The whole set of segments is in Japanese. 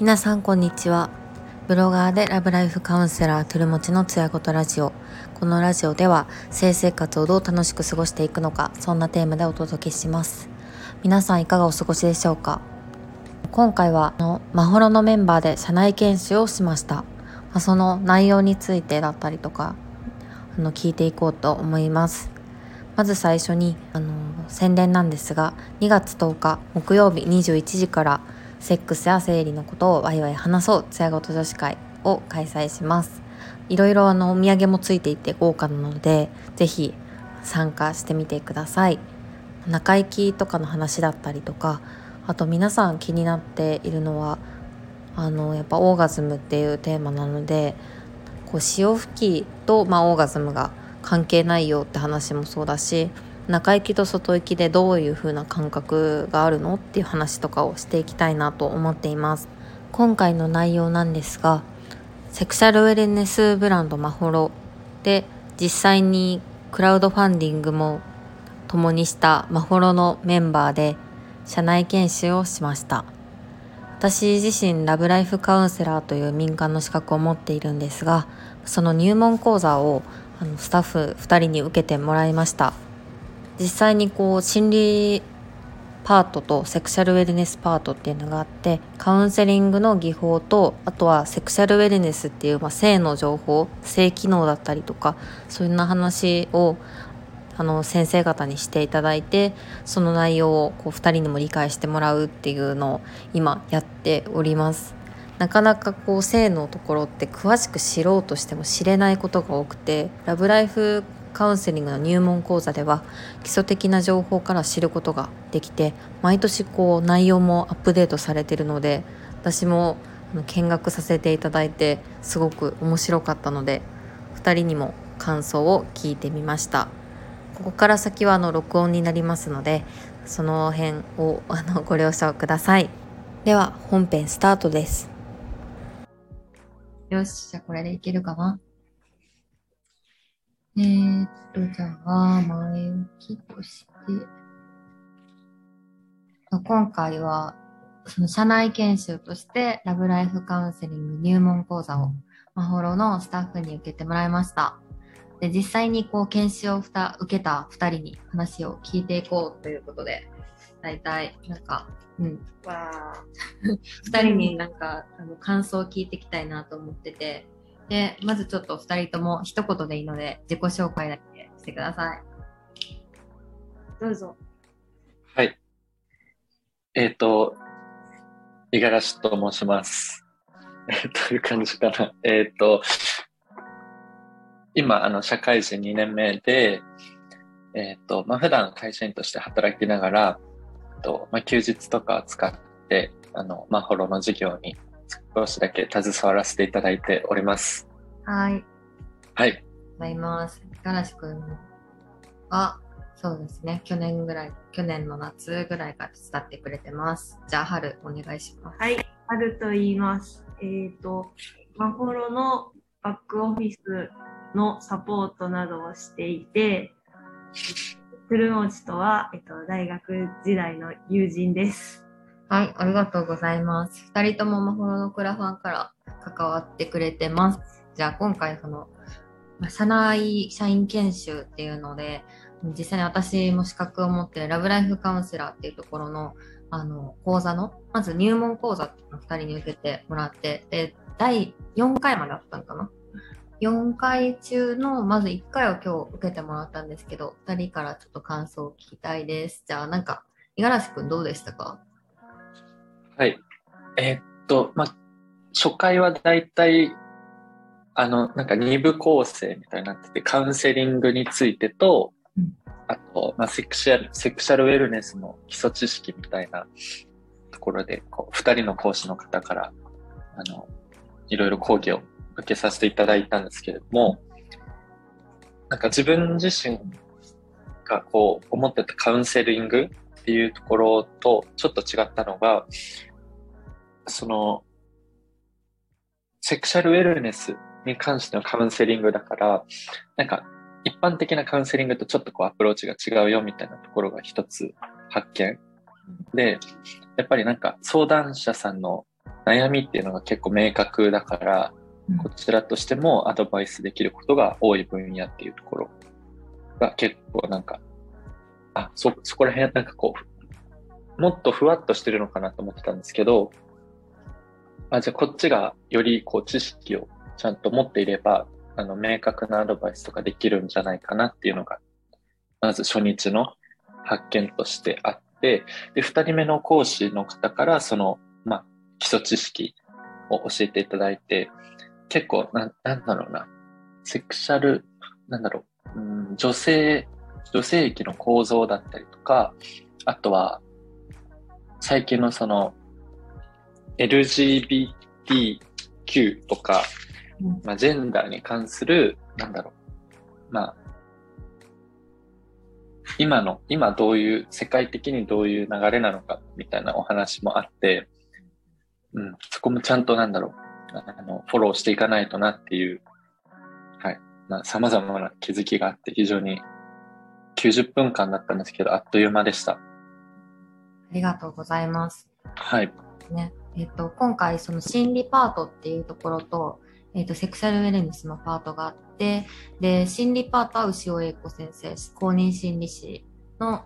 皆さんこんにちは。ブロガーでラブライフカウンセラートゥルモチのつやごとラジオ。このラジオでは性生活をどう楽しく過ごしていくのかそんなテーマでお届けします。皆さんいかがお過ごしでしょうか？今回はのマホロのメンバーで社内研修をしました。その内容についてだったりとかあの聞いていこうと思います。まず最初にあの宣伝なんですが2月10日木曜日21時からセックスや生理のことをワイワイ話そうつやごと女子会を開催します。いろいろあのお土産もついていて豪華なのでぜひ参加してみてください。中行きとかの話だったりとかあと皆さん気になっているのはあのやっぱオーガズムっていうテーマなのでこう潮吹きと、まあ、オーガズムが関係ないよって話もそうだし中行きと外行きでどういう風な感覚があるのっていう話とかをしていきたいなと思っています。今回の内容なんですがセクシャルウェルネスブランドマホロで実際にクラウドファンディングも共にしたマホロのメンバーで社内研修をしました。私自身ラブライフカウンセラーという民間の資格を持っているんですがその入門講座をあのスタッフ2人に受けてもらいました。実際にこう心理パートとセクシャルウェルネスパートっていうのがあってカウンセリングの技法とあとはセクシャルウェルネスっていう、まあ、性の情報性機能だったりとかそういうな話をあの先生方にしていただいてその内容をこう2人にも理解してもらうっていうのを今やっております。なかなかこう性のところって詳しく知ろうとしても知れないことが多くてラブライフカウンセリングの入門講座では基礎的な情報から知ることができて毎年こう内容もアップデートされてるので私も見学させていただいてすごく面白かったので2人にも感想を聞いてみました。ここから先はあの録音になりますのでその辺をあのご了承ください。では本編スタートです。よしじゃあこれでいけるかな？えー、っと、じゃあ、前置きとして、今回は、その社内研修として、ラブライフカウンセリング入門講座を、マホロのスタッフに受けてもらいました。で、実際にこう、研修をふた受けた2人に話を聞いていこうということで、大体、なんか、うん。わ2 人になんか、あの感想を聞いていきたいなと思ってて、で、まずちょっと2人とも一言でいいので、自己紹介だけしてください。どうぞ。はい。えっ、ー、と、五十嵐と申します。えー、という感じかな？えっ、ー、と、今、あの、社会人2年目で、えっ、ー、と、まあ、普段会社員として働きながら、とまあ、休日とか使って、あの、マホロの授業に少しだけ携わらせていただいております。はい。はい。ございます。ガラシ君は、そうですね、去年ぐらい、去年の夏ぐらいから手伝ってくれてます。じゃあ、春、お願いします。はい、春と言います。えっ、ー、と、マホロのバックオフィスのサポートなどをしていて、鶴餅とは、えっと、大学時代の友人です。はい、ありがとうございます。二人ともマホロのクラファンから関わってくれてます。じゃあ今回その、社内社員研修っていうので、実際に私も資格を持ってラブライフカウンセラーっていうところの、あの、講座の、まず入門講座のを二人に受けてもらって、で、第4回まであったんかな ?4 回中の、まず1回を今日受けてもらったんですけど、2人からちょっと感想を聞きたいです。じゃあなんか、五十嵐くんどうでしたか？はい。えー、っと、まあ、初回はだいたい、あの、なんか二部構成みたいになってて、カウンセリングについてと、うん、あと、まあ、セクシャル、セクシャルウェルネスの基礎知識みたいなところで、こう、二人の講師の方から、あの、いろいろ講義を受けさせていただいたんですけれども、なんか自分自身がこう思ってたカウンセリングっていうところとちょっと違ったのが、その、セクシャルウェルネスに関してのカウンセリングだから、なんか、一般的なカウンセリングとちょっとこうアプローチが違うよみたいなところが一つ発見。で、やっぱりなんか相談者さんの悩みっていうのが結構明確だから、こちらとしてもアドバイスできることが多い分野っていうところが結構なんか、あ、そ、そこら辺なんかこう、もっとふわっとしてるのかなと思ってたんですけど、あ、じゃあこっちがよりこう知識をちゃんと持っていれば、あの、明確なアドバイスとかできるんじゃないかなっていうのが、まず初日の発見としてあって、で、二人目の講師の方から、その、まあ、基礎知識を教えていただいて、結構、な、なんだろうな、セクシャル、なんだろう、うん、女性、女性器の構造だったりとか、あとは、最近のその、LGBTQ とか、まあ、ジェンダーに関する、なんだろう、まあ、今の、今どういう、世界的にどういう流れなのかみたいなお話もあって、うん、そこもちゃんとなんだろう、あの、フォローしていかないとなっていう、はい、まあ、様々な気づきがあって、非常に90分間だったんですけど、あっという間でした。ありがとうございます。はい。ね、えっと、今回その心理パートっていうところと、えっ、ー、と、セクシャルウェルネスのパートがあって、で、心理パートは牛尾英子先生、公認心理師の、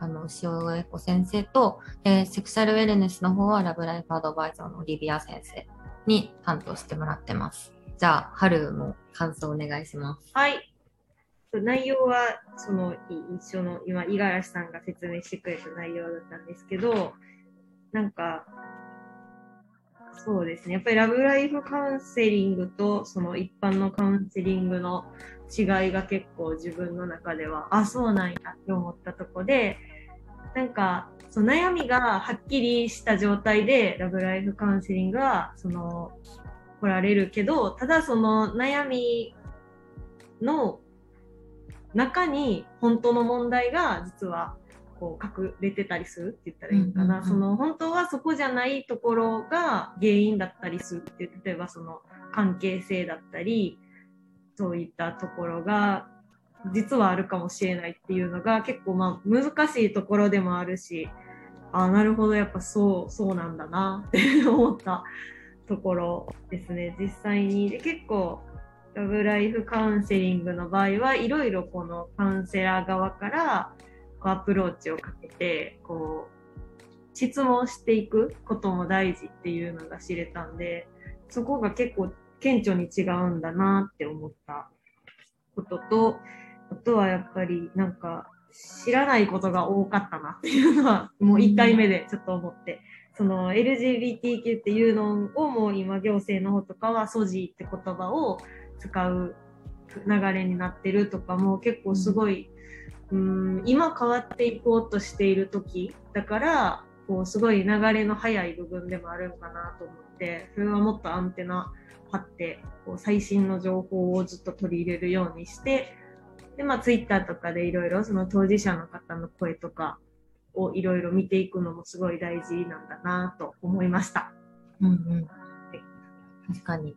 あの、牛尾英子先生と、えセクシャルウェルネスの方はラブライフアドバイザーのリビア先生に担当してもらってます。じゃあ、春も感想お願いします。はい。内容は、その、一緒の、今、五十嵐さんが説明してくれた内容だったんですけど、なんか、そうですね。やっぱりラブライフカウンセリングとその一般のカウンセリングの違いが結構自分の中では、あ、そうなんやって思ったとこで、なんか、その悩みがはっきりした状態でラブライフカウンセリングは、その、来られるけど、ただその悩みの中に本当の問題が実はこう隠れてたりするって言ったらいいのかな、その本当はそこじゃないところが原因だったりするって例えばその関係性だったりそういったところが実はあるかもしれないっていうのが結構まあ難しいところでもあるしあなるほどやっぱそうそうなんだなって思ったところですね。実際に。で結構ラブライフカウンセリングの場合はいろいろこのカウンセラー側からアプローチをかけてこう質問していくことも大事っていうのが知れたんでそこが結構顕著に違うんだなって思ったこととあとはやっぱりなんか知らないことが多かったなっていうのはもう1回目でちょっと思って。その LGBTQ っていうのをもう今行政の方とかはソジって言葉を使う流れになってるとかも結構すごいうん今変わっていこうとしている時だからこうすごい流れの速い部分でもあるんかなと思ってそれはもっとアンテナ張ってこう最新の情報をずっと取り入れるようにしてで、まあ、ツイッターとかでいろいろその当事者の方の声とかをいろいろ見ていくのもすごい大事なんだなと思いました。うんうん、確かに。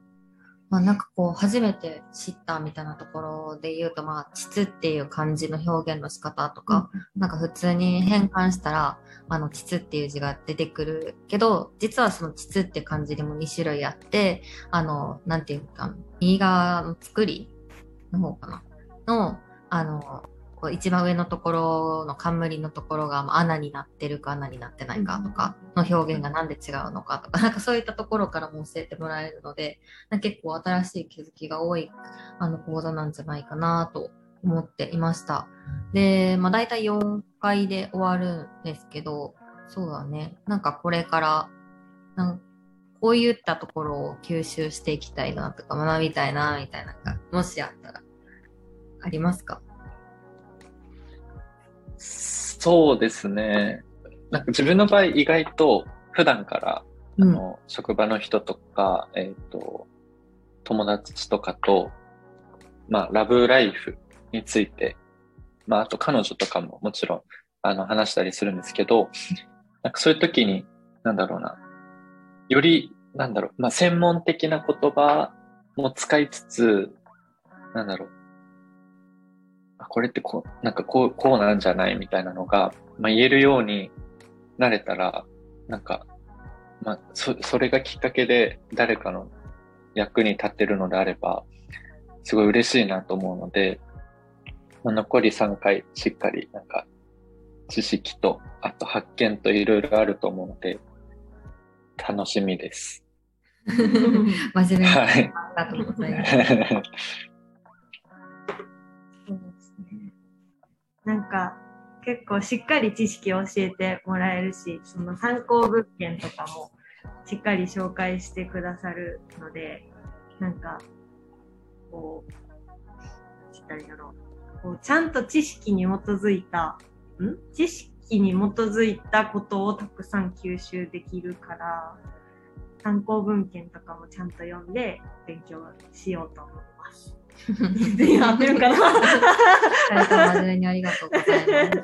まあ、なんかこう初めて知ったみたいなところで言うと、まあ、膣っていう漢字の表現の仕方とか、うん、なんか普通に変換したら、あの、膣っていう字が出てくるけど、実はその膣って漢字でも2種類あって、あの、なんていうか、右側の作りの方かなの、あの、こう一番上のところの冠のところが穴になってるか穴になってないかとかの表現が何で違うのかとか、なんかそういったところからも教えてもらえるので、結構新しい気づきが多いあの講座なんじゃないかなと思っていました。で、まあ大体4回で終わるんですけど、そうだね。なんかこれから、なんこういったところを吸収していきたいなとか学びたいなみたいなのが、もしあったらありますか？そうですね。なんか自分の場合意外と普段から、あの、職場の人とか、えっ、ー、と、友達とかと、まあ、ラブライフについて、まあ、あと彼女とかももちろん、あの、話したりするんですけど、なんかそういう時に、なんだろうな、より、なんだろう、まあ、専門的な言葉も使いつつ、なんだろう、これってこう、なんかこう、こうなんじゃないみたいなのが、まあ、言えるようになれたら、なんか、まあ、そ、それがきっかけで誰かの役に立ってるのであれば、すごい嬉しいなと思うので、まあ、残り3回しっかりなんか知識と、あと発見といろいろあると思うので、楽しみです。真面目に、はい、なんか結構しっかり知識を教えてもらえるし、その参考物件とかもしっかり紹介してくださるので、なんか、こう、ったらいいだろう。こうちゃんと知識に基づいた、ん？知識に基づいたことをたくさん吸収できるから、参考文献とかもちゃんと読んで勉強しようと思います。全然合ってるかな真面目にありがとうございます。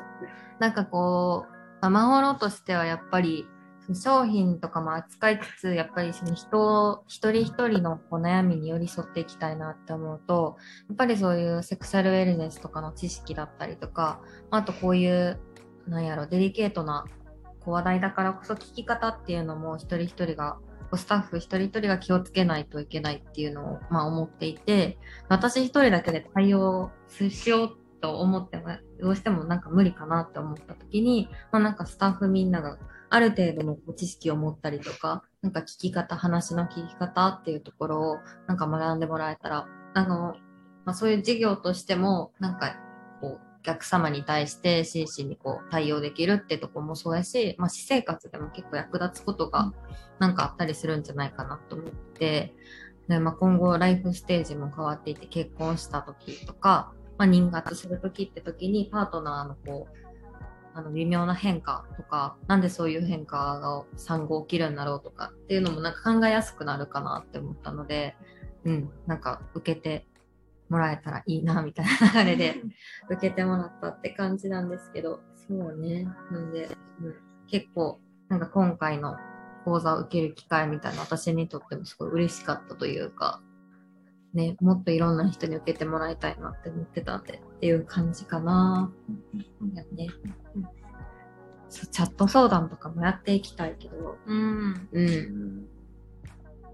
なんかこう、まほろとしてはやっぱり商品とかも扱いつつ、やっぱりその人、一人一人のこう悩みに寄り添っていきたいなって思うと、やっぱりそういうセクシャルウェルネスとかの知識だったりとか、あとこういう、なんやろ、デリケートなこう話題だからこそ聞き方っていうのも一人一人が、スタッフ一人一人が気をつけないといけないっていうのを、まあ、思っていて、私一人だけで対応しようと思っても、どうしてもなんか無理かなって思った時に、まあ、なんかスタッフみんながある程度の知識を持ったりとか、なんか聞き方、話の聞き方っていうところをなんか学んでもらえたら、あの、まあ、そういう事業としても、なんか、客様に対して真摯にこう対応できるってとこもそうやし、まあ、私生活でも結構役立つことがなんかあったりするんじゃないかなと思って、でまあ、今後ライフステージも変わっていて結婚した時とか、まあ、妊活する時って時にパートナーのこうあの微妙な変化とか、なんでそういう変化が産後起きるんだろうとかっていうのもなんか考えやすくなるかなって思ったので、うん、なんか受けてもらえたらいいなみたいな流れで受けてもらったって感じなんですけど、そうね。なんで、うん、結構なんか今回の講座を受ける機会みたいな私にとってもすごい嬉しかったというか、ね、もっといろんな人に受けてもらいたいなって思ってたんでっていう感じかな。やね、チャット相談とかもやっていきたいけど、うん。うん。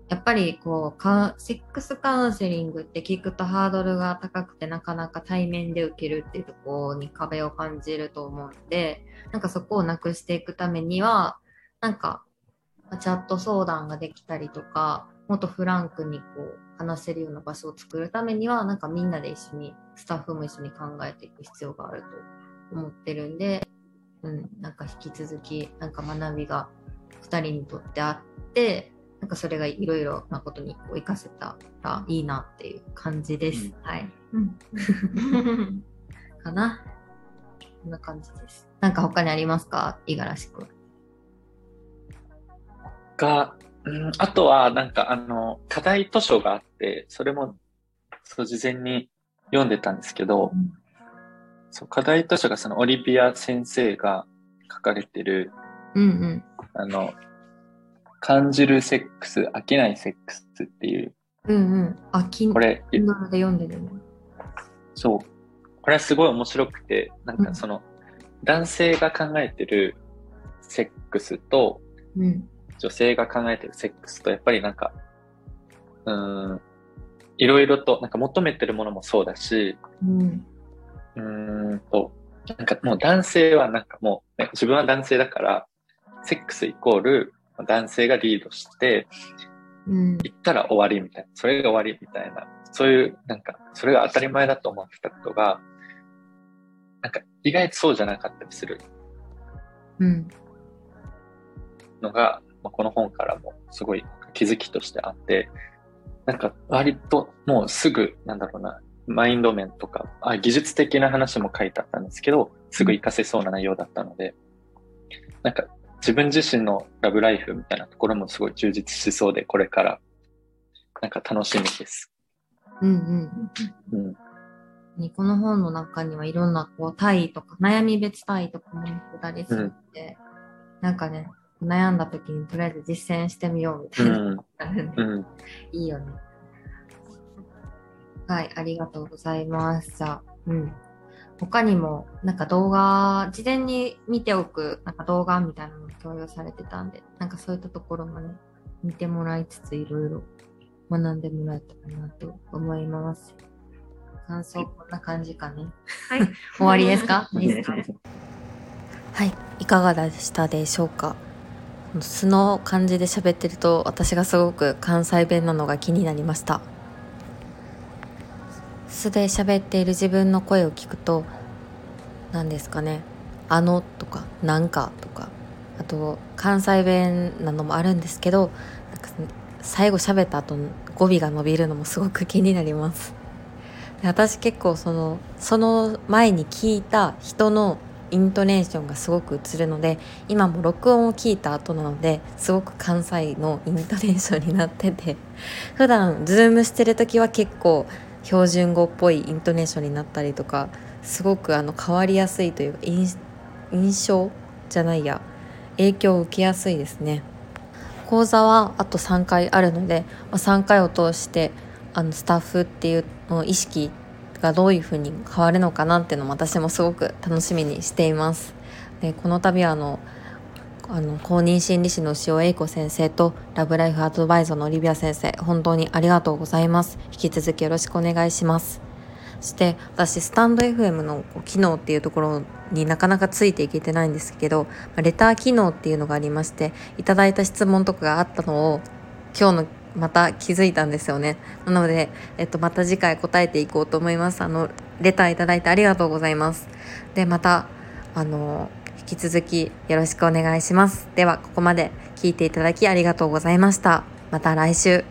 やっぱりこうカセックスカウンセリングって聞くとハードルが高くてなかなか対面で受けるっていうところに壁を感じると思うんで、なんかそこをなくしていくためには、なんかチャット相談ができたりとか、もっとフランクにこう話せるような場所を作るためには、なんかみんなで一緒に、スタッフも一緒に考えていく必要があると思ってるんで、うん、なんか引き続き、なんか学びが2人にとってあって、なんかそれがいろいろなことにこう活かせたらいいなっていう感じです。うん、はい。かな。こんな感じです。なんか他にありますか？五十嵐君。が、うん、あとは、なんか、あの、課題図書があって、それも、そう、事前に読んでたんですけど、うん、そう、課題図書がそのオリビア先生が書かれてる、うんうん、あの、感じるセックス、飽きないセックスっていう。うんうん。飽きこれ、で読んでるのそう。これはすごい面白くて、なんかその、うん、男性が考えてるセックスと、うん、女性が考えてるセックスと、やっぱりなんか、うん、いろいろと、なんか求めてるものもそうだし、うん、うんと、なんかもう男性はなんかもう、ね、自分は男性だから、セックスイコール男性がリードして、うん、行ったら終わりみたいな、それが終わりみたいな、そういう、なんか、それが当たり前だと思ってたことが、なんか意外とそうじゃなかったりする。うん。のが、まあ、この本からもすごい気づきとしてあって、なんか割ともうすぐ、なんだろうな、マインド面とか、あ技術的な話も書いてあったんですけど、すぐ活かせそうな内容だったので、なんか自分自身のラブライフみたいなところもすごい充実しそうで、これからなんか楽しみです。うんうん。うんこの本の中にはいろんなこう単位とか悩み別単位とかも載ってたりするので、うん、なんかね悩んだ時にとりあえず実践してみようみたいな、うん うん、いいよね。はい、ありがとうございます。じゃあ、うん。他にもなんか動画、事前に見ておくなんか動画みたいなのも共有されてたんで、なんかそういったところもね、見てもらいつついろいろ学んでもらえたかなと思います。感想こんな感じかね。はい。終わり ですか？いいですか？はい。いかがでしたでしょうか？素の感じで喋ってると私がすごく関西弁なのが気になりました素で喋っている自分の声を聞くと何ですかね「あの」とか「なんか」とか。あと関西弁なのもあるんですけどなんか最後喋った後語尾が伸びるのもすごく気になります。で私結構そのその前に聞いた人のイントネーションがすごく映るので今も録音を聞いた後なのですごく関西のイントネーションになってて普段ズームしてる時は結構標準語っぽいイントネーションになったりとかすごくあの変わりやすいというか印象じゃないや影響を受けやすいですね講座はあと3回あるので、まあ、3回を通してあのスタッフっていうの意識がどういうふうに変わるのかなっていうのも私もすごく楽しみにしています。でこの度はあのあの公認心理師の塩英子先生とラブライフアドバイザーのオリビア先生本当にありがとうございます引き続きよろしくお願いしますそして私スタンド FM の機能っていうところになかなかついていけてないんですけどレター機能っていうのがありましていただいた質問とかがあったのを今日のまた気づいたんですよね。なので、えっと、また次回答えていこうと思います。あの、レターいただいてありがとうございます。で、また、あの、き続きよろしくお願いします。では、ここまで聞いていただきありがとうございました。また来週。